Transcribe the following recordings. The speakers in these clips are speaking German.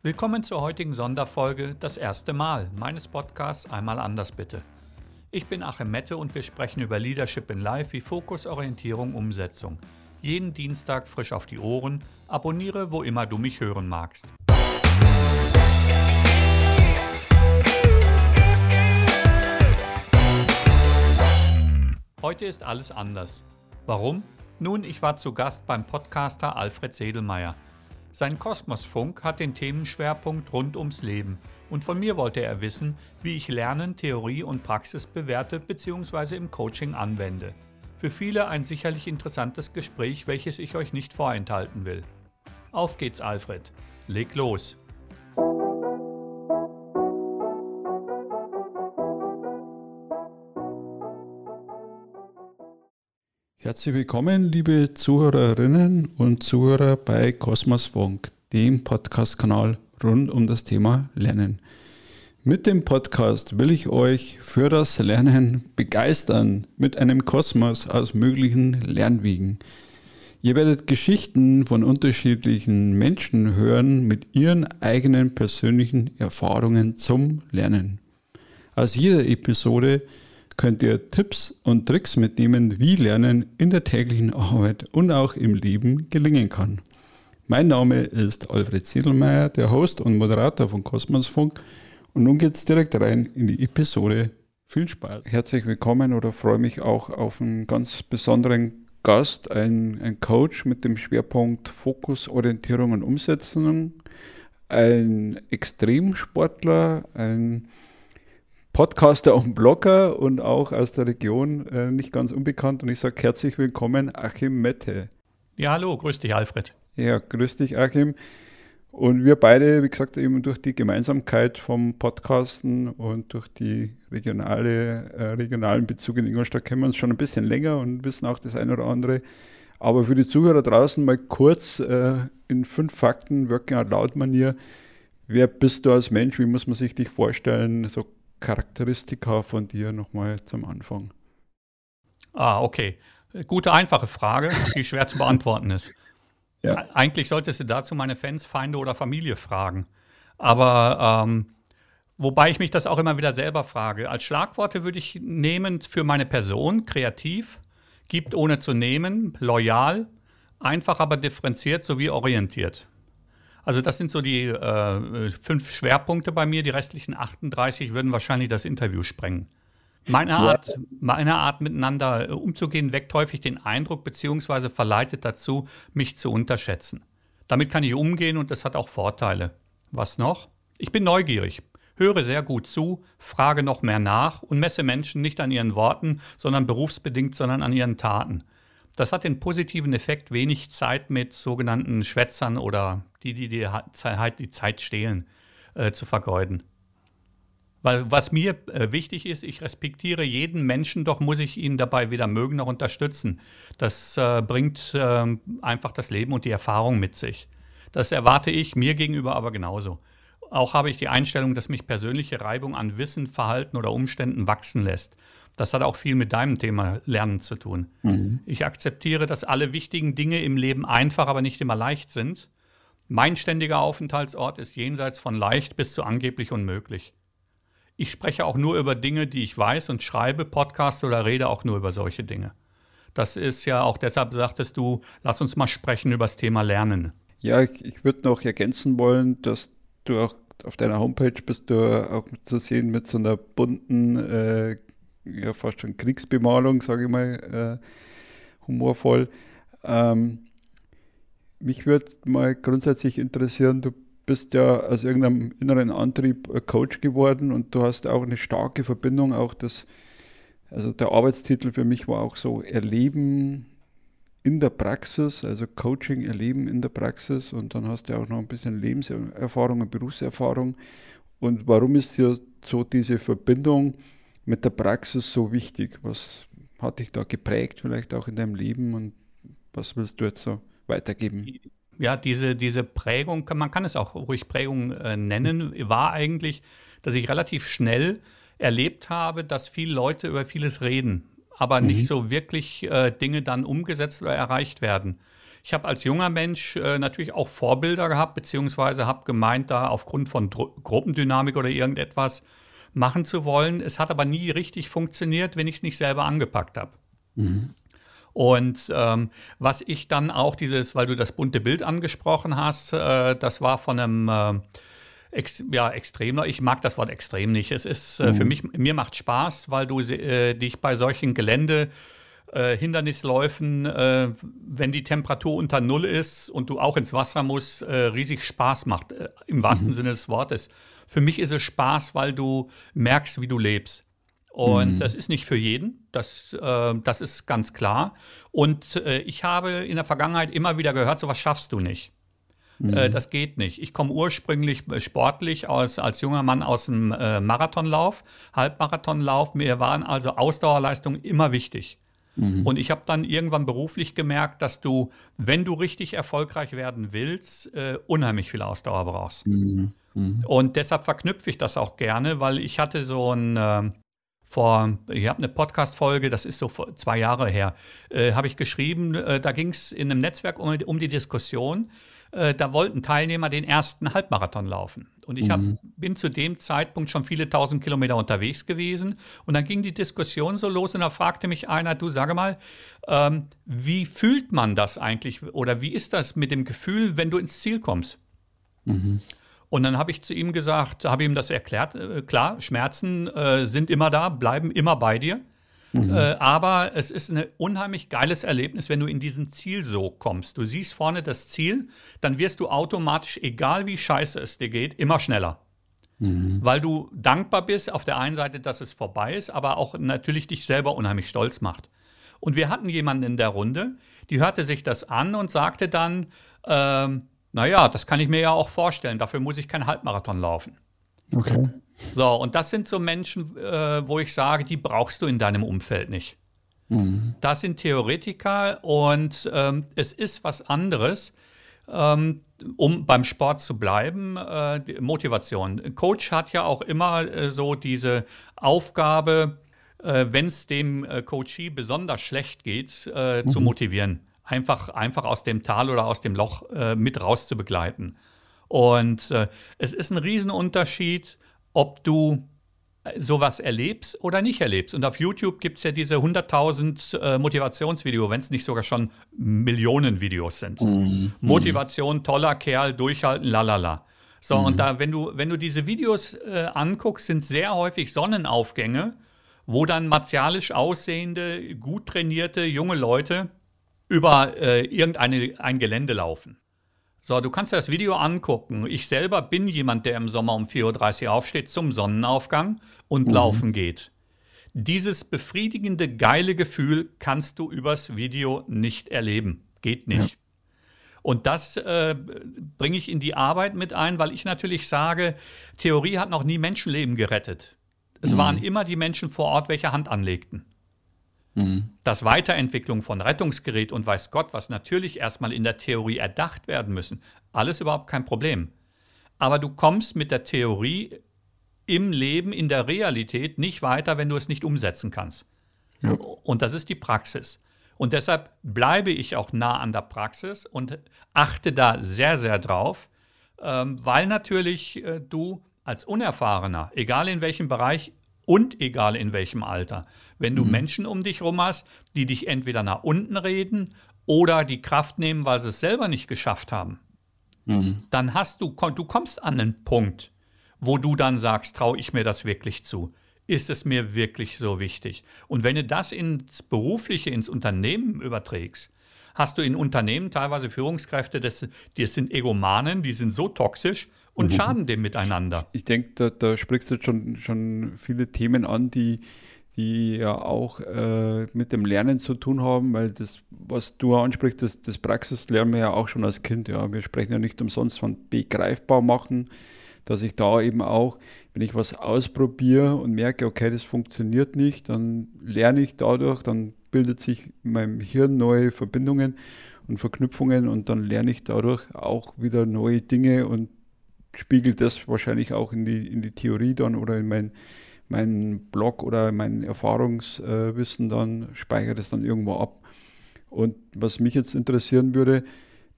Willkommen zur heutigen Sonderfolge Das erste Mal meines Podcasts Einmal anders bitte. Ich bin Achim Mette und wir sprechen über Leadership in Life wie Fokus, Orientierung, Umsetzung. Jeden Dienstag frisch auf die Ohren. Abonniere, wo immer du mich hören magst. Heute ist alles anders. Warum? Nun, ich war zu Gast beim Podcaster Alfred Sedelmeier. Sein Kosmosfunk hat den Themenschwerpunkt rund ums Leben und von mir wollte er wissen, wie ich Lernen, Theorie und Praxis bewerte bzw. im Coaching anwende. Für viele ein sicherlich interessantes Gespräch, welches ich euch nicht vorenthalten will. Auf geht's, Alfred. Leg los. Herzlich willkommen, liebe Zuhörerinnen und Zuhörer bei Kosmos Funk, dem Podcast-Kanal rund um das Thema Lernen. Mit dem Podcast will ich euch für das Lernen begeistern mit einem Kosmos aus möglichen Lernwegen. Ihr werdet Geschichten von unterschiedlichen Menschen hören mit ihren eigenen persönlichen Erfahrungen zum Lernen. Aus jeder Episode könnt ihr Tipps und Tricks mitnehmen, wie Lernen in der täglichen Arbeit und auch im Leben gelingen kann. Mein Name ist Alfred Siedelmeier, der Host und Moderator von Kosmosfunk. Und nun geht's direkt rein in die Episode. Viel Spaß. Herzlich willkommen oder freue mich auch auf einen ganz besonderen Gast, ein, ein Coach mit dem Schwerpunkt Fokus, Orientierung und Umsetzung, ein Extremsportler, ein Podcaster und Blogger und auch aus der Region äh, nicht ganz unbekannt. Und ich sage herzlich willkommen, Achim Mette. Ja, hallo, grüß dich, Alfred. Ja, grüß dich, Achim. Und wir beide, wie gesagt, eben durch die Gemeinsamkeit vom Podcasten und durch die regionale, äh, regionalen Bezug in Ingolstadt kennen wir uns schon ein bisschen länger und wissen auch das eine oder andere. Aber für die Zuhörer draußen mal kurz äh, in fünf Fakten, Working Out Loud Manier. Wer bist du als Mensch? Wie muss man sich dich vorstellen? So Charakteristika von dir nochmal zum Anfang? Ah, okay. Gute, einfache Frage, die schwer zu beantworten ist. Ja. Eigentlich solltest du dazu meine Fans, Feinde oder Familie fragen. Aber ähm, wobei ich mich das auch immer wieder selber frage. Als Schlagworte würde ich nehmen für meine Person kreativ, gibt ohne zu nehmen, loyal, einfach aber differenziert sowie orientiert. Also das sind so die äh, fünf Schwerpunkte bei mir. Die restlichen 38 würden wahrscheinlich das Interview sprengen. Meine Art, ja. meine Art miteinander äh, umzugehen, weckt häufig den Eindruck beziehungsweise verleitet dazu, mich zu unterschätzen. Damit kann ich umgehen und das hat auch Vorteile. Was noch? Ich bin neugierig, höre sehr gut zu, frage noch mehr nach und messe Menschen nicht an ihren Worten, sondern berufsbedingt, sondern an ihren Taten. Das hat den positiven Effekt, wenig Zeit mit sogenannten Schwätzern oder die, die dir halt die Zeit stehlen, äh, zu vergeuden. Weil was mir äh, wichtig ist, ich respektiere jeden Menschen, doch muss ich ihn dabei weder mögen noch unterstützen. Das äh, bringt äh, einfach das Leben und die Erfahrung mit sich. Das erwarte ich mir gegenüber aber genauso. Auch habe ich die Einstellung, dass mich persönliche Reibung an Wissen, Verhalten oder Umständen wachsen lässt. Das hat auch viel mit deinem Thema Lernen zu tun. Mhm. Ich akzeptiere, dass alle wichtigen Dinge im Leben einfach, aber nicht immer leicht sind. Mein ständiger Aufenthaltsort ist jenseits von leicht bis zu angeblich unmöglich. Ich spreche auch nur über Dinge, die ich weiß und schreibe, Podcast oder rede auch nur über solche Dinge. Das ist ja auch deshalb sagtest du, lass uns mal sprechen über das Thema Lernen. Ja, ich, ich würde noch ergänzen wollen, dass du auch auf deiner Homepage bist du auch zu sehen mit so einer bunten äh, ja fast schon Kriegsbemalung, sage ich mal, äh, humorvoll. Ähm, mich würde mal grundsätzlich interessieren, du bist ja aus irgendeinem inneren Antrieb Coach geworden und du hast auch eine starke Verbindung, auch das, also der Arbeitstitel für mich war auch so Erleben in der Praxis, also Coaching, Erleben in der Praxis und dann hast du auch noch ein bisschen Lebenserfahrung und Berufserfahrung. Und warum ist dir so diese Verbindung mit der Praxis so wichtig? Was hat dich da geprägt, vielleicht auch in deinem Leben und was willst du jetzt so weitergeben? Ja, diese, diese Prägung, man kann es auch ruhig Prägung äh, nennen, war eigentlich, dass ich relativ schnell erlebt habe, dass viele Leute über vieles reden, aber mhm. nicht so wirklich äh, Dinge dann umgesetzt oder erreicht werden. ich habe als junger Mensch äh, natürlich auch Vorbilder gehabt, beziehungsweise habe gemeint, da aufgrund von Dru Gruppendynamik oder irgendetwas machen zu wollen. Es hat aber nie richtig funktioniert, wenn ich es nicht selber angepackt habe. Mhm. Und ähm, was ich dann auch dieses, weil du das bunte Bild angesprochen hast, äh, das war von einem äh, Ex, ja, extrem. Ich mag das Wort extrem nicht. Es ist äh, mhm. für mich, mir macht Spaß, weil du äh, dich bei solchen Gelände äh, Hindernisläufen, äh, wenn die Temperatur unter Null ist und du auch ins Wasser musst, riesig Spaß macht, im wahrsten mhm. Sinne des Wortes. Für mich ist es Spaß, weil du merkst, wie du lebst. Und mhm. das ist nicht für jeden, das, äh, das ist ganz klar. Und äh, ich habe in der Vergangenheit immer wieder gehört, sowas schaffst du nicht. Mhm. Äh, das geht nicht. Ich komme ursprünglich äh, sportlich aus, als junger Mann aus dem äh, Marathonlauf, Halbmarathonlauf. Mir waren also Ausdauerleistungen immer wichtig. Mhm. Und ich habe dann irgendwann beruflich gemerkt, dass du, wenn du richtig erfolgreich werden willst, äh, unheimlich viel Ausdauer brauchst. Mhm. Mhm. Und deshalb verknüpfe ich das auch gerne, weil ich hatte so ein äh, vor, ich habe eine Podcast-Folge, das ist so vor zwei Jahre her, äh, habe ich geschrieben, äh, da ging es in einem Netzwerk um, um die Diskussion, äh, da wollten Teilnehmer den ersten Halbmarathon laufen. Und ich hab, mhm. bin zu dem Zeitpunkt schon viele tausend Kilometer unterwegs gewesen. Und dann ging die Diskussion so los und da fragte mich einer, du sage mal, ähm, wie fühlt man das eigentlich oder wie ist das mit dem Gefühl, wenn du ins Ziel kommst? Mhm. Und dann habe ich zu ihm gesagt, habe ihm das erklärt, äh, klar, Schmerzen äh, sind immer da, bleiben immer bei dir. Mhm. Äh, aber es ist ein unheimlich geiles Erlebnis, wenn du in diesen Zielsog kommst. Du siehst vorne das Ziel, dann wirst du automatisch, egal wie scheiße es dir geht, immer schneller. Mhm. Weil du dankbar bist, auf der einen Seite, dass es vorbei ist, aber auch natürlich dich selber unheimlich stolz macht. Und wir hatten jemanden in der Runde, die hörte sich das an und sagte dann, ähm, naja, das kann ich mir ja auch vorstellen, dafür muss ich keinen Halbmarathon laufen. Okay. So, und das sind so Menschen, äh, wo ich sage, die brauchst du in deinem Umfeld nicht. Mhm. Das sind Theoretiker und ähm, es ist was anderes, ähm, um beim Sport zu bleiben, äh, Motivation. Coach hat ja auch immer äh, so diese Aufgabe, äh, wenn es dem äh, Coachee besonders schlecht geht, äh, mhm. zu motivieren. Einfach, einfach aus dem Tal oder aus dem Loch mit raus zu begleiten. Und es ist ein Riesenunterschied, ob du äh, sowas erlebst oder nicht erlebst. Und auf YouTube gibt es ja diese 100.000 äh, Motivationsvideos, wenn es nicht sogar schon Millionen Videos sind. Mhm. Motivation, toller Kerl, durchhalten, lalala. So, mhm. und da, wenn du, wenn du diese Videos äh, anguckst, sind sehr häufig Sonnenaufgänge, wo dann martialisch aussehende, gut trainierte junge Leute über äh, irgendein Gelände laufen. So, du kannst das Video angucken. Ich selber bin jemand, der im Sommer um 4.30 Uhr aufsteht zum Sonnenaufgang und mhm. laufen geht. Dieses befriedigende, geile Gefühl kannst du übers Video nicht erleben. Geht nicht. Ja. Und das äh, bringe ich in die Arbeit mit ein, weil ich natürlich sage, Theorie hat noch nie Menschenleben gerettet. Es mhm. waren immer die Menschen vor Ort, welche Hand anlegten. Mhm. Dass Weiterentwicklung von Rettungsgerät und weiß Gott, was natürlich erstmal in der Theorie erdacht werden müssen, alles überhaupt kein Problem. Aber du kommst mit der Theorie im Leben, in der Realität nicht weiter, wenn du es nicht umsetzen kannst. Ja. Und das ist die Praxis. Und deshalb bleibe ich auch nah an der Praxis und achte da sehr, sehr drauf, ähm, weil natürlich äh, du als Unerfahrener, egal in welchem Bereich und egal in welchem Alter, wenn du mhm. Menschen um dich rum hast, die dich entweder nach unten reden oder die Kraft nehmen, weil sie es selber nicht geschafft haben, mhm. dann hast du, du kommst an einen Punkt, wo du dann sagst, traue ich mir das wirklich zu? Ist es mir wirklich so wichtig? Und wenn du das ins Berufliche, ins Unternehmen überträgst, hast du in Unternehmen teilweise Führungskräfte, das, die sind Egomanen, die sind so toxisch und mhm. schaden dem miteinander. Ich denke, da, da, sprichst du jetzt schon, schon viele Themen an, die, die ja auch äh, mit dem Lernen zu tun haben, weil das, was du ansprichst, das, das Praxis lernen wir ja auch schon als Kind. Ja. Wir sprechen ja nicht umsonst von begreifbar machen, dass ich da eben auch, wenn ich was ausprobiere und merke, okay, das funktioniert nicht, dann lerne ich dadurch, dann bildet sich in meinem Hirn neue Verbindungen und Verknüpfungen und dann lerne ich dadurch auch wieder neue Dinge und spiegelt das wahrscheinlich auch in die, in die Theorie dann oder in mein mein Blog oder mein Erfahrungswissen dann, speichere das dann irgendwo ab. Und was mich jetzt interessieren würde,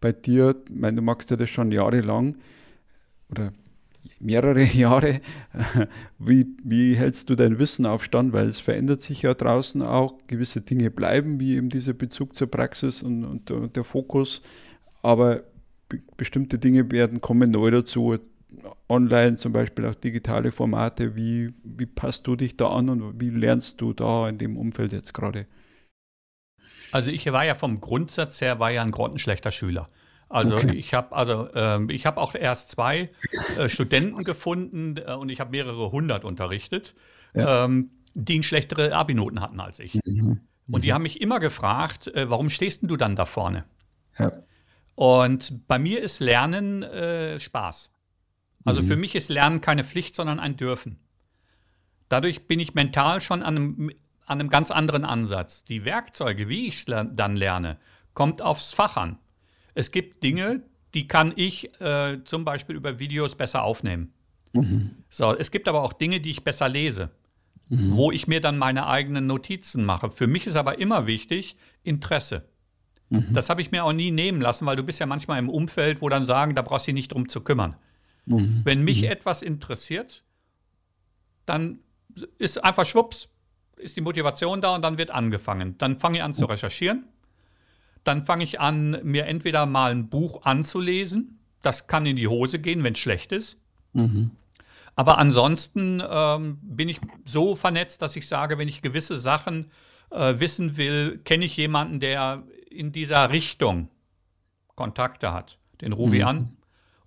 bei dir, ich meine, du machst ja das schon jahrelang oder mehrere Jahre. Wie, wie hältst du dein Wissen auf Stand? Weil es verändert sich ja draußen auch. Gewisse Dinge bleiben, wie eben dieser Bezug zur Praxis und, und, und der Fokus. Aber bestimmte Dinge werden kommen neu dazu. Online zum Beispiel auch digitale Formate. Wie, wie passt du dich da an und wie lernst du da in dem Umfeld jetzt gerade? Also ich war ja vom Grundsatz her war ja ein grottenschlechter Schüler. Also okay. ich habe also ähm, ich habe auch erst zwei äh, Studenten gefunden äh, und ich habe mehrere hundert unterrichtet, ja. ähm, die schlechtere Abi-Noten hatten als ich. Mhm. Und die mhm. haben mich immer gefragt, äh, warum stehst du dann da vorne? Ja. Und bei mir ist Lernen äh, Spaß. Also mhm. für mich ist Lernen keine Pflicht, sondern ein Dürfen. Dadurch bin ich mental schon an einem, an einem ganz anderen Ansatz. Die Werkzeuge, wie ich es dann lerne, kommt aufs Fach an. Es gibt Dinge, die kann ich äh, zum Beispiel über Videos besser aufnehmen. Mhm. So, es gibt aber auch Dinge, die ich besser lese, mhm. wo ich mir dann meine eigenen Notizen mache. Für mich ist aber immer wichtig Interesse. Mhm. Das habe ich mir auch nie nehmen lassen, weil du bist ja manchmal im Umfeld, wo dann sagen, da brauchst du dich nicht drum zu kümmern. Mhm. Wenn mich mhm. etwas interessiert, dann ist einfach schwupps, ist die Motivation da und dann wird angefangen. Dann fange ich an zu recherchieren dann fange ich an, mir entweder mal ein Buch anzulesen. Das kann in die Hose gehen, wenn es schlecht ist. Mhm. Aber ansonsten ähm, bin ich so vernetzt, dass ich sage, wenn ich gewisse Sachen äh, wissen will, kenne ich jemanden, der in dieser Richtung Kontakte hat. Den rufe ich mhm. an.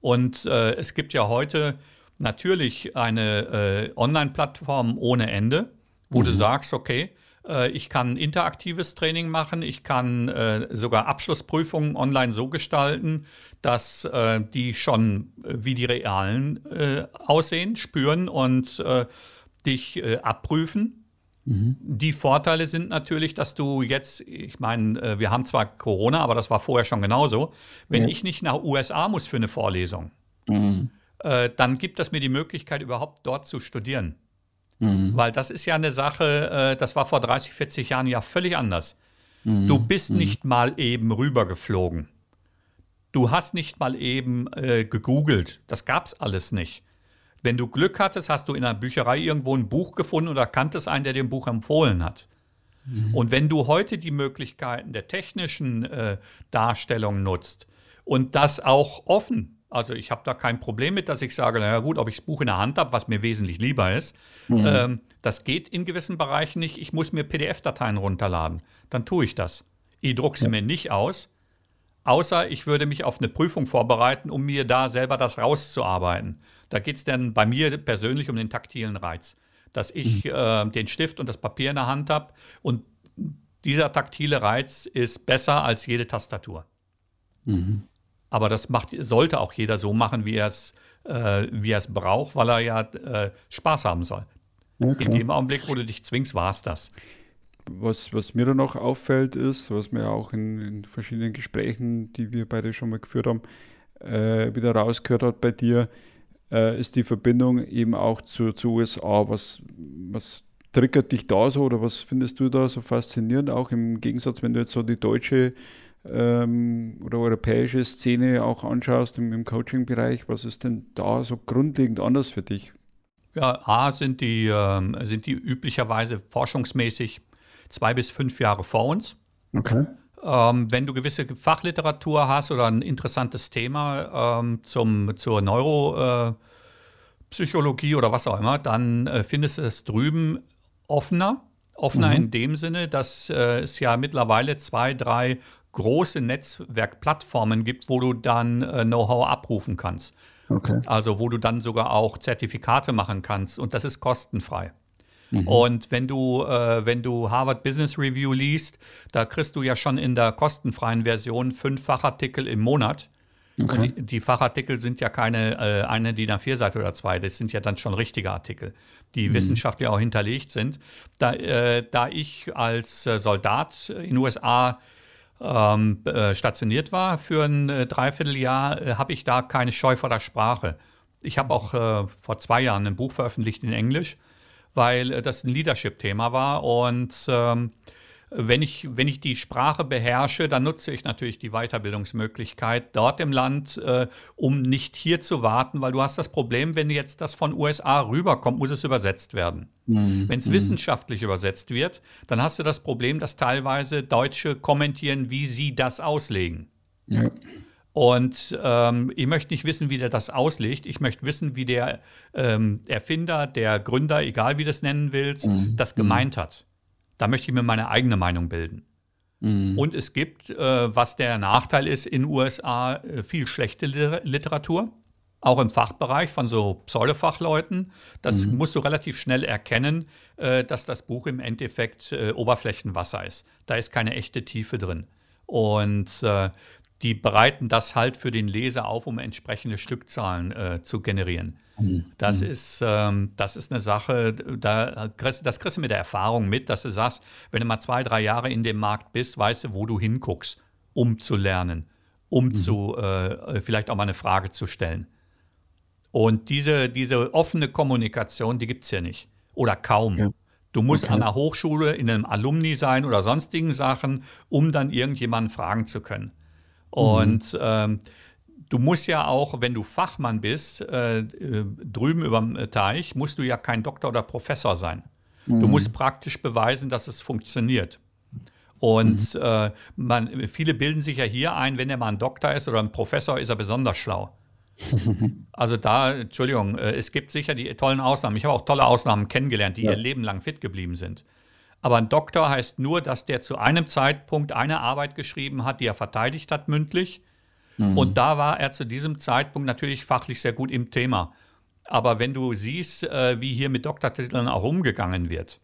Und äh, es gibt ja heute natürlich eine äh, Online-Plattform ohne Ende, wo mhm. du sagst, okay, äh, ich kann interaktives Training machen. Ich kann äh, sogar Abschlussprüfungen online so gestalten, dass äh, die schon äh, wie die realen äh, aussehen, spüren und äh, dich abprüfen. Mhm. Die Vorteile sind natürlich, dass du jetzt, ich meine, wir haben zwar Corona, aber das war vorher schon genauso. Wenn ja. ich nicht nach USA muss für eine Vorlesung, mhm. dann gibt es mir die Möglichkeit, überhaupt dort zu studieren. Mhm. Weil das ist ja eine Sache, äh, das war vor 30, 40 Jahren ja völlig anders. Mhm. Du bist mhm. nicht mal eben rübergeflogen. Du hast nicht mal eben äh, gegoogelt. Das gab's alles nicht. Wenn du Glück hattest, hast du in einer Bücherei irgendwo ein Buch gefunden oder kanntest einen, der dir ein Buch empfohlen hat. Mhm. Und wenn du heute die Möglichkeiten der technischen äh, Darstellung nutzt und das auch offen also ich habe da kein Problem mit, dass ich sage, naja gut, ob ich das Buch in der Hand habe, was mir wesentlich lieber ist. Mhm. Ähm, das geht in gewissen Bereichen nicht. Ich muss mir PDF-Dateien runterladen. Dann tue ich das. Ich drucke sie ja. mir nicht aus, außer ich würde mich auf eine Prüfung vorbereiten, um mir da selber das rauszuarbeiten. Da geht es dann bei mir persönlich um den taktilen Reiz, dass ich mhm. äh, den Stift und das Papier in der Hand habe und dieser taktile Reiz ist besser als jede Tastatur. Mhm. Aber das macht, sollte auch jeder so machen, wie er es, äh, wie braucht, weil er ja äh, Spaß haben soll. Ja, In dem Augenblick, wo du dich zwingst, war es das. Was, was mir da noch auffällt, ist, was mir auch in, in, verschiedenen Gesprächen, die wir beide schon mal geführt haben, äh, wieder rausgehört hat bei dir, äh, ist die Verbindung eben auch zu, zu USA. Was, was triggert dich da so oder was findest du da so faszinierend, auch im Gegensatz, wenn du jetzt so die deutsche ähm, oder europäische Szene auch anschaust im, im Coaching-Bereich, was ist denn da so grundlegend anders für dich? Ja, A sind die, ähm, sind die üblicherweise forschungsmäßig zwei bis fünf Jahre vor uns. Okay. Ähm, wenn du gewisse Fachliteratur hast oder ein interessantes Thema ähm, zum, zur Neuropsychologie äh, oder was auch immer, dann äh, findest du es drüben offener. Offener mhm. in dem Sinne, dass äh, es ja mittlerweile zwei, drei große Netzwerkplattformen gibt, wo du dann äh, Know-how abrufen kannst. Okay. Also wo du dann sogar auch Zertifikate machen kannst und das ist kostenfrei. Mhm. Und wenn du, äh, wenn du Harvard Business Review liest, da kriegst du ja schon in der kostenfreien Version fünf Fachartikel im Monat. Okay. Die, die, Fachartikel sind ja keine äh, eine DIN A4-Seite oder zwei, das sind ja dann schon richtige Artikel, die mhm. wissenschaftlich auch hinterlegt sind. Da, äh, da ich als äh, Soldat in den USA ähm, äh, stationiert war für ein äh, Dreivierteljahr, äh, habe ich da keine Scheu vor der Sprache. Ich habe auch vor zwei Jahren ein Buch veröffentlicht in Englisch, weil äh, das ein Leadership-Thema war und ähm, Wenn ich, wenn ich die Sprache beherrsche, dann nutze ich natürlich die Weiterbildungsmöglichkeit dort im Land, äh, um nicht hier zu warten, weil du hast das Problem, wenn jetzt das von USA rüberkommt, muss es übersetzt werden. Mhm. Wenn es mhm. wissenschaftlich übersetzt wird, dann hast du das Problem, dass teilweise Deutsche kommentieren, wie sie das auslegen. Ja. Und ähm, ich möchte nicht wissen, wie der das auslegt. Ich möchte wissen, wie der ähm, Erfinder, der Gründer, egal wie du es nennen willst, mhm. das gemeint hat. Da möchte ich mir meine eigene Meinung bilden. Mhm. Und es gibt, äh, was der Nachteil ist, in den USA äh, viel schlechte Literatur, auch im Fachbereich von so Pseudofachleuten. Das mhm. musst du relativ schnell erkennen, äh, dass das Buch im Endeffekt äh, Oberflächenwasser ist. Da ist keine echte Tiefe drin. Und äh, die bereiten das halt für den Leser auf, um entsprechende Stückzahlen äh, zu generieren. Mhm. Das, mhm. ist, ähm, das ist eine Sache, da kriegst, das kriegst du mit der Erfahrung mit, dass du sagst, wenn du mal zwei, drei Jahre in dem Markt bist, weißt du, wo du hinguckst, um zu lernen, um mhm. zu äh, vielleicht auch mal eine Frage zu stellen. Und diese, diese offene Kommunikation, die gibt es ja nicht. Oder kaum. Ja. Du musst okay. an der Hochschule in einem Alumni sein oder sonstigen Sachen, um dann irgendjemanden fragen zu können. Und mhm. ähm, du musst ja auch, wenn du Fachmann bist, äh, äh drüben über dem Teich, musst du ja kein Doktor oder Professor sein. Mhm. Du musst praktisch beweisen, dass es funktioniert. Und mhm. äh, man, viele bilden sich ja hier ein, wenn er mal ein Doktor ist oder ein Professor, ist er besonders schlau. also da, Entschuldigung, äh, es gibt sicher die tollen Ausnahmen. Ich habe auch tolle Ausnahmen kennengelernt, die ja. ihr Leben lang fit geblieben sind. Aber ein Doktor heißt nur, dass der zu einem Zeitpunkt eine Arbeit geschrieben hat, die er verteidigt hat mündlich. Mhm. Und da war er zu diesem Zeitpunkt natürlich fachlich sehr gut im Thema. Aber wenn du siehst, äh, wie hier mit Doktortiteln auch umgegangen wird,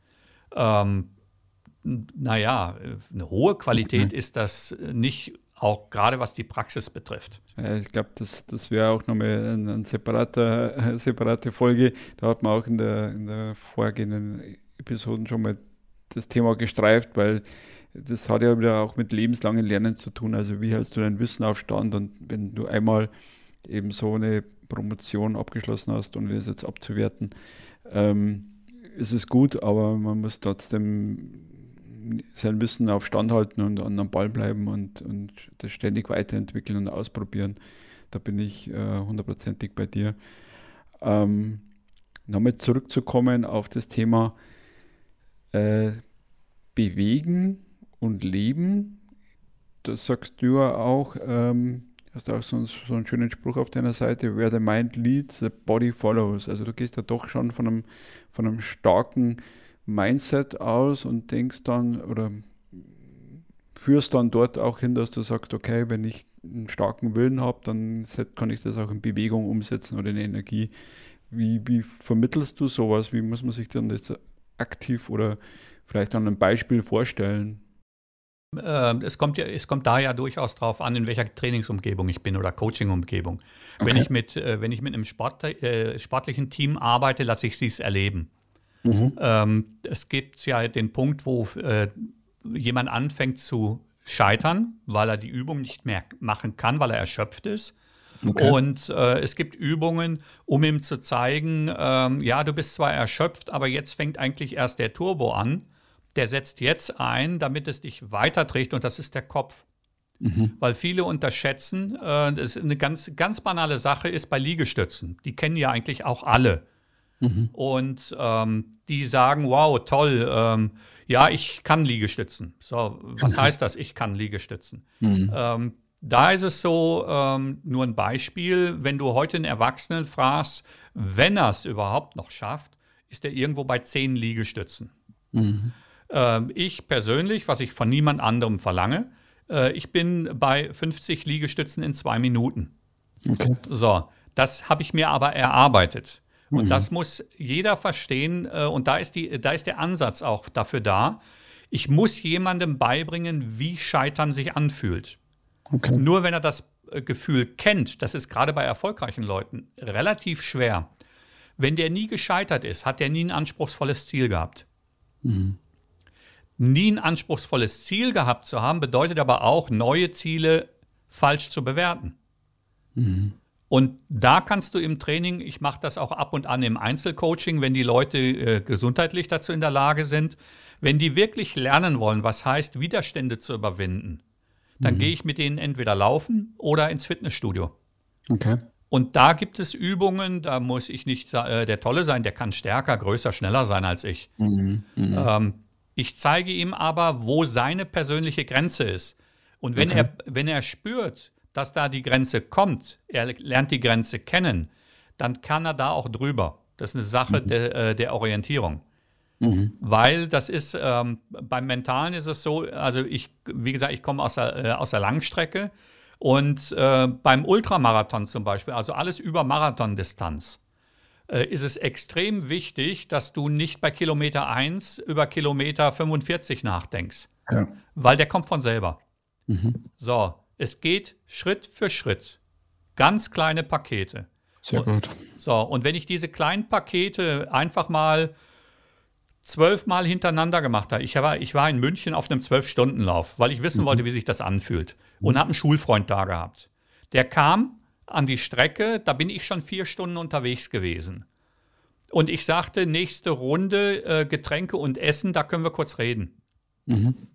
ähm, naja, eine hohe Qualität okay. ist das nicht, auch gerade was die Praxis betrifft. Ja, ich glaube, das, das wäre auch nochmal eine, eine separate, separate Folge. Da hat man auch in der, in der vorgehenden Episoden schon mal das Thema gestreift, weil das hat ja wieder auch mit lebenslangen Lernen zu tun. Also wie hältst du dein Wissen auf Stand und wenn du einmal eben so eine Promotion abgeschlossen hast, ohne das jetzt abzuwerten, ähm, ist es gut, aber man muss trotzdem sein Wissen auf Stand halten und an am Ball bleiben und, und das ständig weiterentwickeln und ausprobieren. Da bin ich äh, hundertprozentig bei dir. Ähm, nochmal zurückzukommen auf das Thema äh, bewegen und leben. Das sagst du ja auch, ähm, hast auch so, so, einen schönen Spruch auf deiner Seite, where the mind leads, the body follows. Also du gehst ja doch schon von einem, von einem starken Mindset aus und denkst dann oder führst dann dort auch hin, dass du sagst, okay, wenn ich einen starken Willen habe, dann kann ich das auch in Bewegung umsetzen oder in Energie. Wie, wie vermittelst du sowas? Wie muss man sich dann das aktiv oder vielleicht an einem Beispiel vorstellen? Ähm, es kommt, ja, es kommt da ja durchaus darauf an, in welcher Trainingsumgebung ich bin oder Coachingumgebung. Okay. Wenn, ich mit, äh, wenn ich mit einem Sport, äh, sportlichen Team arbeite, lasse ich sie es erleben. Mhm. Ähm, es gibt ja den Punkt, wo äh, jemand anfängt zu scheitern, weil er die Übung nicht mehr machen kann, weil er erschöpft ist. Okay. Und äh, es gibt Übungen, um ihm zu zeigen, ähm, ja, du bist zwar erschöpft, aber jetzt fängt eigentlich erst der Turbo an. Der setzt jetzt ein, damit es dich weiterträgt und das ist der Kopf. Mhm. Weil viele unterschätzen, äh, das ist eine ganz, ganz banale Sache ist bei Liegestützen. Die kennen ja eigentlich auch alle. Mhm. Und ähm, die sagen, wow, toll, ähm, ja, ich kann Liegestützen. So, was heißt das, ich kann Liegestützen? Mhm. Ähm, da ist es so, ähm, nur ein Beispiel, wenn du heute einen Erwachsenen fragst, wenn er es überhaupt noch schafft, ist er irgendwo bei zehn Liegestützen. Mhm. Ähm, ich persönlich, was ich von niemand anderem verlange, äh, ich bin bei 50 Liegestützen in zwei Minuten. Okay. So, das habe ich mir aber erarbeitet. Und mhm. das muss jeder verstehen. Äh, und da ist, die, da ist der Ansatz auch dafür da. Ich muss jemandem beibringen, wie Scheitern sich anfühlt. Okay. Nur wenn er das äh, Gefühl kennt, das ist gerade bei erfolgreichen Leuten relativ schwer. Wenn der nie gescheitert ist, hat der nie ein anspruchsvolles Ziel gehabt. Mhm. Nie ein anspruchsvolles Ziel gehabt zu haben, bedeutet aber auch, neue Ziele falsch zu bewerten. Mhm. Und da kannst du im Training, ich mache das auch ab und an im Einzelcoaching, wenn die Leute äh, gesundheitlich dazu in der Lage sind, wenn die wirklich lernen wollen, was heißt, Widerstände zu überwinden, dann mhm. gehe ich mit denen entweder laufen oder ins Fitnessstudio. Okay. Und da gibt es Übungen, da muss ich nicht äh, der Tolle sein, der kann stärker, größer, schneller sein als ich. Mhm. Mhm. Ähm, ich zeige ihm aber, wo seine persönliche Grenze ist. Und wenn, okay. er, wenn er spürt, dass da die Grenze kommt, er lernt die Grenze kennen, dann kann er da auch drüber. Das ist eine Sache mhm. der, äh, der, Orientierung. Mhm. Weil das ist, ähm, beim Mentalen ist es so, also ich, wie gesagt, ich komme aus der, äh, aus der Langstrecke und äh, beim Ultramarathon zum Beispiel, also alles über Marathondistanz, äh, ist es extrem wichtig, dass du nicht bei Kilometer 1 über Kilometer 45 nachdenkst. Ja. Weil der kommt von selber. Mhm. So, es geht Schritt für Schritt. Ganz kleine Pakete. Sehr gut. So, und wenn ich diese kleinen Pakete einfach mal zwölfmal hintereinander gemacht habe, ich war, ich war in München auf einem Zwölf-Stunden-Lauf, weil ich wissen mhm. wollte, wie sich das anfühlt. Und mhm. habe einen Schulfreund da gehabt. Der kam an die Strecke, da bin ich schon vier Stunden unterwegs gewesen. Und ich sagte, nächste Runde äh, Getränke und Essen, da können wir kurz reden. Mhm.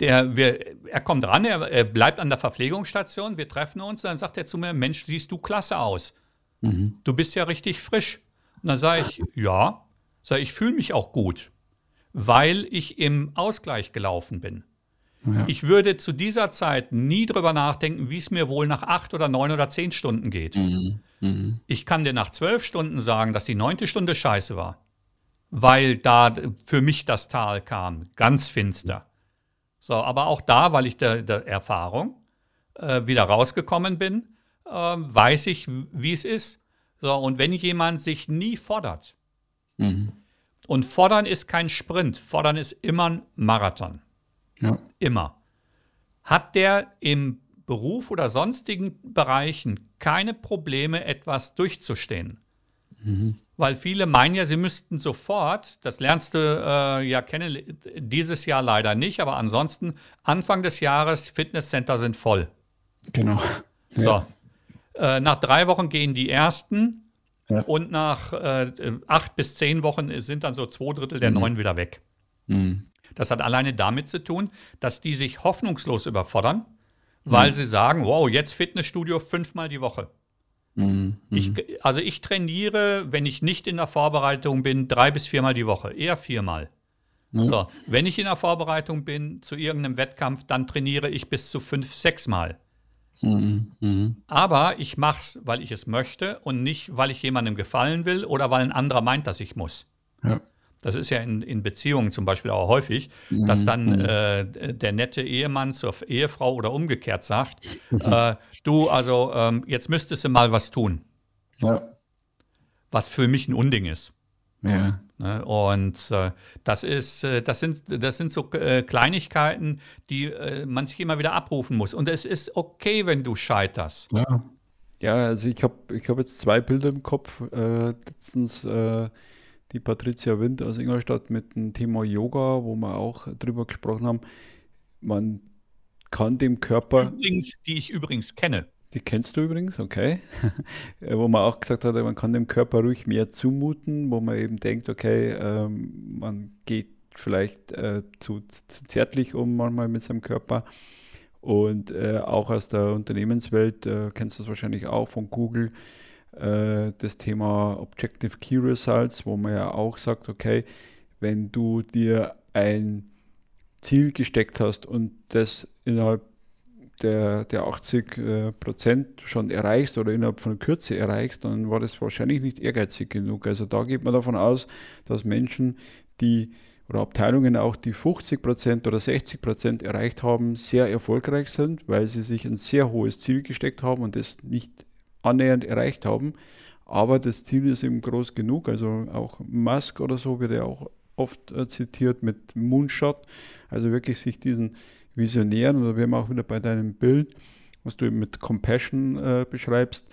Der, wir, er kommt ran, er, er, bleibt an der Verpflegungsstation, wir treffen uns, dann sagt er zu mir, Mensch, siehst du klasse aus. Mhm. Du bist ja richtig frisch. Und dann sage ich, ja, sag ich, fühle mich auch gut, weil ich im Ausgleich gelaufen bin. Ja. Ich würde zu dieser Zeit nie drüber nachdenken, wie es mir wohl nach acht oder neun oder zehn Stunden geht. Mhm. Mhm. Ich kann dir nach zwölf Stunden sagen, dass die neunte Stunde scheiße war, weil da für mich das Tal kam, ganz finster. So, aber auch da, weil ich der, der Erfahrung äh, wieder rausgekommen bin, äh, weiß ich, wie es ist. So, und wenn jemand sich nie fordert, mhm. und fordern ist kein Sprint, fordern ist immer ein Marathon. Ja. Immer. Hat der im Beruf oder sonstigen Bereichen keine Probleme, etwas durchzustehen? Mhm. Weil viele meinen ja, sie müssten sofort, das lernst du äh, ja kennen, dieses Jahr leider nicht, aber ansonsten Anfang des Jahres, Fitnesscenter sind voll. Genau. So. Ja. Äh, nach drei Wochen gehen die ersten ja. und nach äh, acht bis zehn Wochen sind dann so zwei Drittel der mhm. neuen wieder weg. Mhm. Das hat alleine damit zu tun, dass die sich hoffnungslos überfordern, weil mhm. sie sagen, wow, jetzt Fitnessstudio fünfmal die Woche. Mhm. Ich, also ich trainiere, wenn ich nicht in der Vorbereitung bin, drei bis viermal die Woche, eher viermal. Mhm. So, wenn ich in der Vorbereitung bin zu irgendeinem Wettkampf, dann trainiere ich bis zu fünf, sechs Mal. Mhm. Mhm. Aber ich mache es, weil ich es möchte und nicht, weil ich jemandem gefallen will oder weil ein anderer meint, dass ich muss. Ja. Das ist ja in, in Beziehungen zum Beispiel auch häufig, mhm. dass dann mhm. äh, der nette Ehemann zur Ehefrau oder umgekehrt sagt, äh, du, also ähm, jetzt müsstest du mal was tun. Ja. Was für mich ein Unding ist. Ja. Ne? Und äh, das ist, äh, das sind, das sind so äh, Kleinigkeiten, die man sich immer wieder abrufen muss. Und es ist okay, wenn du scheiterst. Ja, ja also ich habe ich hab jetzt zwei Bilder im Kopf. Letztens die Patricia Wind aus Ingolstadt mit dem Thema Yoga, wo wir auch drüber gesprochen haben. Man kann dem Körper. Übrigens, die ich übrigens kenne. Die kennst du übrigens, okay. wo man auch gesagt hat, man kann dem Körper ruhig mehr zumuten, wo man eben denkt, okay, ähm, man geht vielleicht äh, zu, zu, zärtlich um manchmal mit seinem Körper. Und äh, auch aus der Unternehmenswelt äh, kennst du das wahrscheinlich auch von Google äh, das Thema Objective Key Results, wo man ja auch sagt, okay, wenn du dir ein Ziel gesteckt hast und das innerhalb der, der 80 äh, Prozent schon erreichst oder innerhalb von Kürze erreichst, dann war das wahrscheinlich nicht ehrgeizig genug. Also da geht man davon aus, dass Menschen, die oder Abteilungen auch, die 50 Prozent oder 60 Prozent erreicht haben, sehr erfolgreich sind, weil sie sich ein sehr hohes Ziel gesteckt haben und das nicht annähernd erreicht haben. Aber das Ziel ist eben groß genug. Also auch Musk oder so wird ja auch oft äh, zitiert mit Moonshot. Also wirklich sich diesen Visionären, oder wir haben auch wieder bei deinem Bild, was du mit Compassion äh, beschreibst,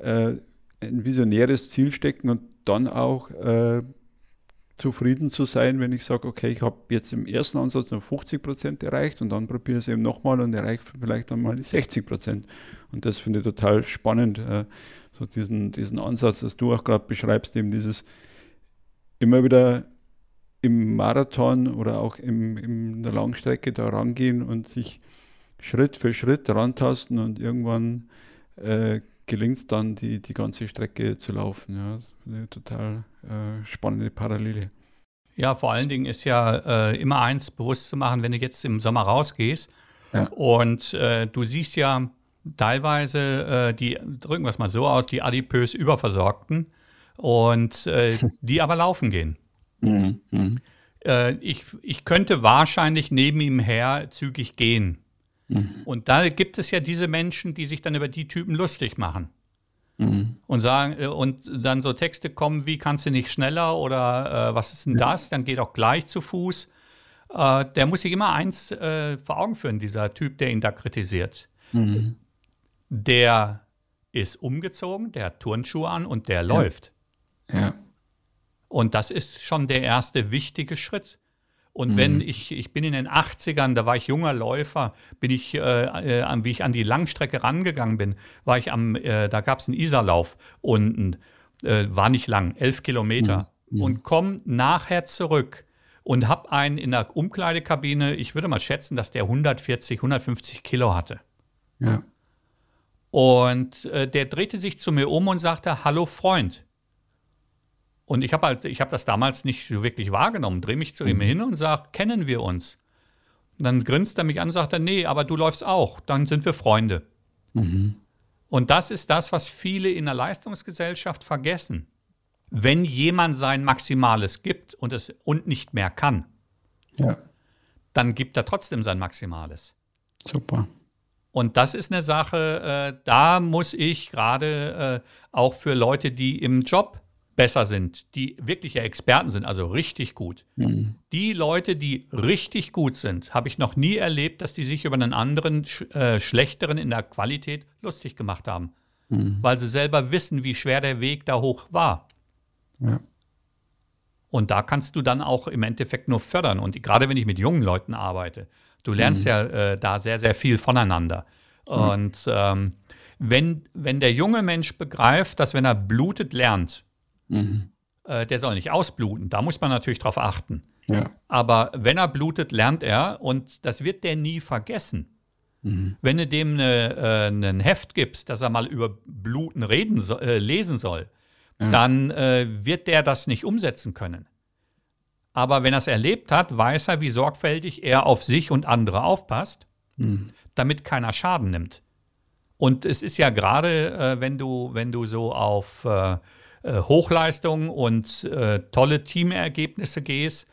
äh, ein visionäres Ziel stecken und dann auch äh, zufrieden zu sein, wenn ich sage, okay, ich habe jetzt im ersten Ansatz nur 50 Prozent erreicht und dann probiere ich es eben nochmal und erreiche vielleicht dann mal die 60 Prozent. Und das finde ich total spannend, äh, so diesen, diesen Ansatz, dass du auch gerade beschreibst, eben dieses immer wieder im Marathon oder auch im, in der Langstrecke da rangehen und sich Schritt für Schritt rantasten und irgendwann äh, gelingt es dann, die, die ganze Strecke zu laufen. Ja, das ist eine total äh, spannende Parallele. Ja, vor allen Dingen ist ja äh, immer eins bewusst zu machen, wenn du jetzt im Sommer rausgehst ja. und äh, du siehst ja teilweise äh, die, drücken wir es mal so aus, die adipös Überversorgten und äh, die aber laufen gehen. Mhm. Mhm. Äh, ich, ich könnte wahrscheinlich neben ihm her zügig gehen. Mhm. Und da gibt es ja diese Menschen, die sich dann über die Typen lustig machen. Mhm. Und sagen, äh, und dann so Texte kommen, wie kannst du nicht schneller oder äh, was ist denn das? Dann geht auch gleich zu Fuß. Äh, der muss sich immer eins äh, vor Augen führen, dieser Typ, der ihn da kritisiert. Mhm. Der ist umgezogen, der hat Turnschuhe an und der ja. läuft. Ja. Und das ist schon der erste wichtige Schritt. Und mhm. wenn ich, ich bin in den 80ern, da war ich junger Läufer, bin ich, äh, äh, wie ich an die Langstrecke rangegangen bin, war ich am, äh, da gab es einen Isarlauf unten, äh, war nicht lang, elf Kilometer. Mhm. Und komm nachher zurück und hab einen in der Umkleidekabine, ich würde mal schätzen, dass der 140, 150 Kilo hatte. Ja. Und äh, der drehte sich zu mir um und sagte, hallo Freund. Und ich habe halt, ich habe das damals nicht so wirklich wahrgenommen, drehe mich zu mhm. ihm hin und sage, kennen wir uns? Und dann grinst er mich an und sagt, nee, aber du läufst auch, dann sind wir Freunde. Mhm. Und das ist das, was viele in der Leistungsgesellschaft vergessen. Wenn jemand sein Maximales gibt und es und nicht mehr kann, ja. dann gibt er trotzdem sein Maximales. Super. Und das ist eine Sache, äh, da muss ich gerade äh, auch für Leute, die im Job besser sind, die wirkliche Experten sind, also richtig gut. Mhm. Die Leute, die richtig gut sind, habe ich noch nie erlebt, dass die sich über einen anderen, äh, schlechteren in der Qualität lustig gemacht haben. Mhm. Weil sie selber wissen, wie schwer der Weg da hoch war. Ja. Und da kannst du dann auch im Endeffekt nur fördern. Und gerade wenn ich mit jungen Leuten arbeite, du lernst mhm. ja äh, da sehr, sehr viel voneinander. Und ähm, wenn, wenn der junge Mensch begreift, dass wenn er blutet, lernt, Mhm. Äh, der soll nicht ausbluten. Da muss man natürlich drauf achten. Ja. Aber wenn er blutet, lernt er und das wird der nie vergessen. Mhm. Wenn du dem eine, äh, ein Heft gibst, dass er mal über Bluten reden so, äh, lesen soll, ja. dann äh, wird der das nicht umsetzen können. Aber wenn er es erlebt hat, weiß er, wie sorgfältig er auf sich und andere aufpasst, mhm. damit keiner Schaden nimmt. Und es ist ja gerade, äh, wenn du, wenn du so auf äh, äh, Hochleistung und äh, tolle Teamergebnisse gehst,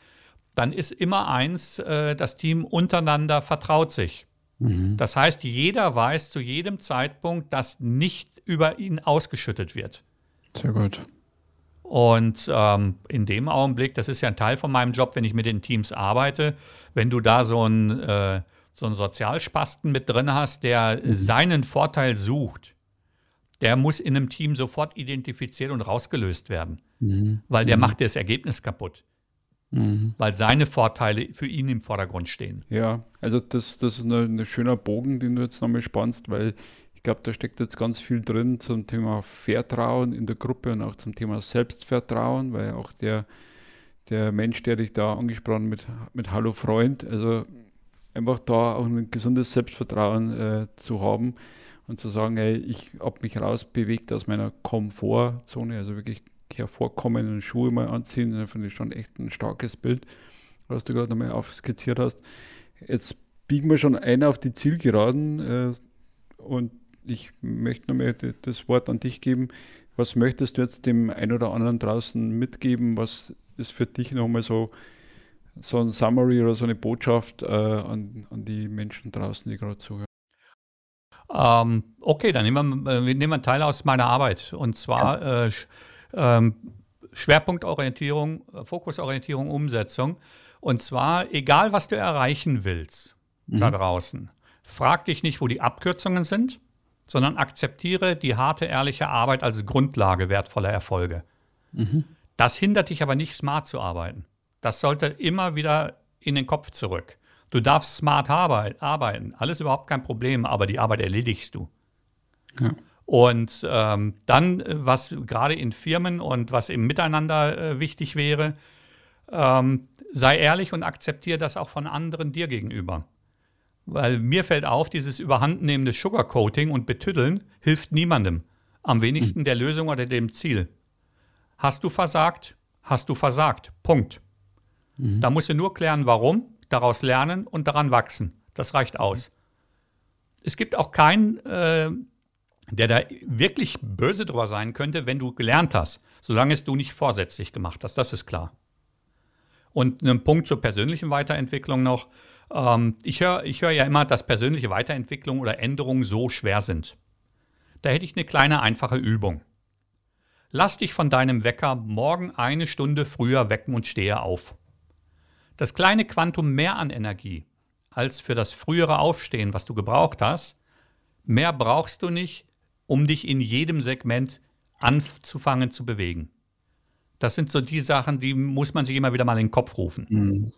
dann ist immer eins, äh, das Team untereinander vertraut sich. Mhm. Das heißt, jeder weiß zu jedem Zeitpunkt, dass nicht über ihn ausgeschüttet wird. Sehr gut. Und ähm, in dem Augenblick, das ist ja ein Teil von meinem Job, wenn ich mit den Teams arbeite, wenn du da so einen, äh, so einen Sozialspasten mit drin hast, der mhm. seinen Vorteil sucht, der muss in einem Team sofort identifiziert und rausgelöst werden, mhm. weil der mhm. macht das Ergebnis kaputt. Mhm. Weil seine Vorteile für ihn im Vordergrund stehen. Ja, also das, das ist ein, schöner Bogen, den du jetzt nochmal spannst, weil ich glaube, da steckt jetzt ganz viel drin zum Thema Vertrauen in der Gruppe und auch zum Thema Selbstvertrauen, weil auch der, der Mensch, der dich da angesprochen mit, mit Hallo Freund, also einfach da auch ein gesundes Selbstvertrauen äh, zu haben und zu sagen, hey, ich habe mich rausbewegt aus meiner Komfortzone, also wirklich hervorkommen und Schuhe mal anziehen, finde ich schon echt ein starkes Bild, was du gerade nochmal aufskizziert hast. Jetzt biegen wir schon ein auf die Zielgeraden äh, und ich möchte nochmal das Wort an dich geben. Was möchtest du jetzt dem einen oder anderen draußen mitgeben? Was ist für dich nochmal so, so ein Summary oder so eine Botschaft äh, an, an die Menschen draußen, die gerade zuhören? Ähm, okay, dann nehmen wir, äh, wir nehmen einen Teil aus meiner Arbeit. Und zwar ja. äh, ähm, Schwerpunktorientierung, äh, Fokusorientierung, Umsetzung. Und zwar, egal was du erreichen willst mhm. da draußen, frag dich nicht, wo die Abkürzungen sind, sondern akzeptiere die harte, ehrliche Arbeit als Grundlage wertvoller Erfolge. Mhm. Das hindert dich aber nicht, smart zu arbeiten. Das sollte immer wieder in den Kopf zurück. Du darfst smart arbeiten, alles überhaupt kein Problem, aber die Arbeit erledigst du. Ja. Und ähm, dann, was gerade in Firmen und was im Miteinander äh, wichtig wäre, ähm, sei ehrlich und akzeptiere das auch von anderen dir gegenüber. Weil mir fällt auf, dieses überhandnehmende Sugarcoating und Betüddeln hilft niemandem. Am wenigsten mhm. der Lösung oder dem Ziel. Hast du versagt? Hast du versagt? Punkt. Mhm. Da musst du nur klären, warum, daraus lernen und daran wachsen. Das reicht aus. Es gibt auch keinen, äh, der da wirklich böse drüber sein könnte, wenn du gelernt hast, solange es du nicht vorsätzlich gemacht hast. Das ist klar. Und ein Punkt zur persönlichen Weiterentwicklung noch. Ähm, ich höre ich hör ja immer, dass persönliche Weiterentwicklung oder Änderungen so schwer sind. Da hätte ich eine kleine einfache Übung. Lass dich von deinem Wecker morgen eine Stunde früher wecken und stehe auf. Das kleine Quantum mehr an Energie als für das frühere Aufstehen, was du gebraucht hast, mehr brauchst du nicht, um dich in jedem Segment anzufangen zu bewegen. Das sind so die Sachen, die muss man sich immer wieder mal in den Kopf rufen. Mhm.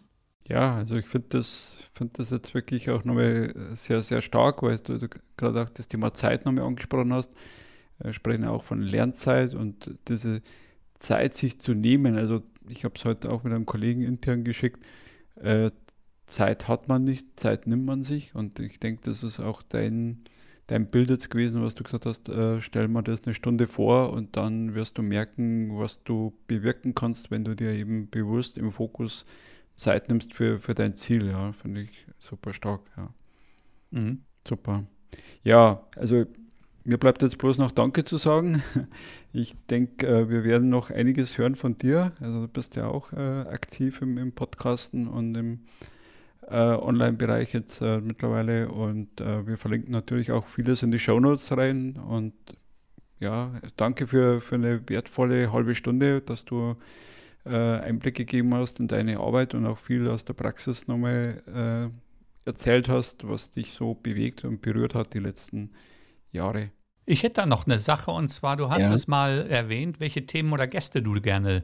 Ja, also ich finde das, find das jetzt wirklich auch nochmal sehr, sehr stark, weil du, du gerade auch das Thema Zeit nochmal angesprochen hast. Wir sprechen auch von Lernzeit und diese Zeit sich zu nehmen. Also ich habe es heute auch mit einem Kollegen intern geschickt. Äh, Zeit hat man nicht, Zeit nimmt man sich und ich denke, das ist auch dein, dein Bild jetzt gewesen, was du gesagt hast, äh, stell mal das eine Stunde vor und dann wirst du merken, was du bewirken kannst, wenn du dir eben bewusst im Fokus Zeit nimmst für, für dein Ziel. Ja, finde ich super stark. Ja. Mhm. Super. Ja, also mir bleibt jetzt bloß noch Danke zu sagen. Ich denke, äh, wir werden noch einiges hören von dir. Also du bist ja auch äh, aktiv im, im, Podcasten und im äh, Online-Bereich jetzt mittlerweile. Und wir verlinken natürlich auch vieles in die Show Notes rein. Und ja, danke für, für eine wertvolle halbe Stunde, dass du Einblick gegeben hast in deine Arbeit und auch viel aus der Praxis nochmal erzählt hast, was dich so bewegt und berührt hat die letzten Jahre. Jahre. Ich hätte da noch eine Sache und zwar, du hattest ja. mal erwähnt, welche Themen oder Gäste du gerne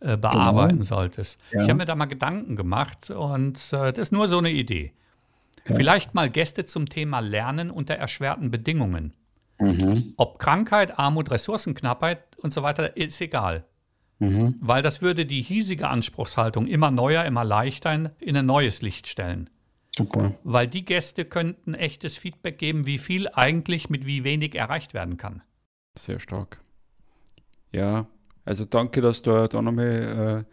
äh, bearbeiten genau. solltest. Ja. Ich habe mir da mal Gedanken gemacht und äh, das ist nur so eine Idee. Ja. Vielleicht mal Gäste zum Thema Lernen unter erschwerten Bedingungen. Mhm. Ob Krankheit, Armut, Ressourcenknappheit und so weiter, ist egal. Mhm. Weil das würde die hiesige Anspruchshaltung immer neuer, immer leichter in, in ein neues Licht stellen. Super. Weil die Gäste könnten echtes Feedback geben, wie viel eigentlich mit wie wenig erreicht werden kann. Sehr stark. Ja, also danke, dass du da nochmal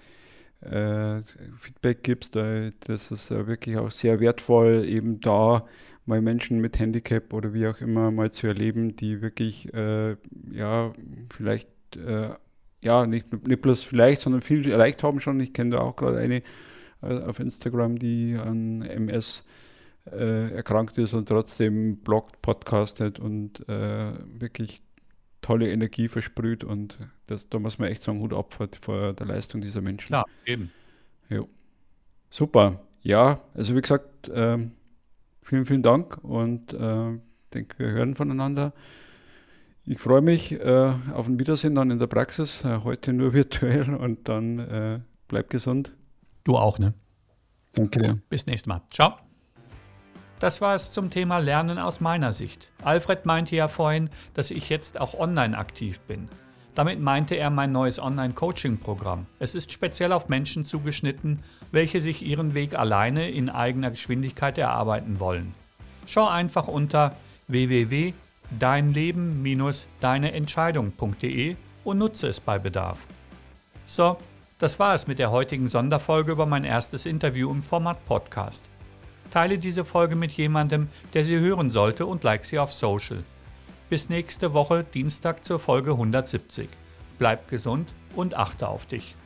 äh, äh, Feedback gibst. Das ist äh, wirklich auch sehr wertvoll, eben da mal Menschen mit Handicap oder wie auch immer mal zu erleben, die wirklich, äh, ja, vielleicht, äh, ja, nicht, nicht bloß vielleicht, sondern viel erreicht haben schon. Ich kenne da auch gerade eine, äh, auf Instagram, die an MS äh, erkrankt ist und trotzdem bloggt, podcastet und äh, wirklich tolle Energie versprüht und das, da muss man echt sagen, Hut ab vor, der Leistung dieser Menschen. Klar, eben. Ja. Super. Ja, also wie gesagt, äh, vielen, vielen Dank und ich äh, denke, wir hören voneinander. Ich freue mich äh, auf ein Wiedersehen dann in der Praxis, äh, heute nur virtuell und dann äh, bleib gesund. Du auch, ne? Danke dir. Bis nächstes Mal. Ciao. Das war es zum Thema Lernen aus meiner Sicht. Alfred meinte ja vorhin, dass ich jetzt auch online aktiv bin. Damit meinte er mein neues Online-Coaching-Programm. Es ist speziell auf Menschen zugeschnitten, welche sich ihren Weg alleine in eigener Geschwindigkeit erarbeiten wollen. Schau einfach unter www.deinleben-deineentscheidung.de und nutze es bei Bedarf. So, das war es mit der heutigen Sonderfolge über mein erstes Interview im Format Podcast. Teile diese Folge mit jemandem, der sie hören sollte und like sie auf Social. Bis nächste Woche Dienstag zur Folge 170. Bleib gesund und achte auf dich.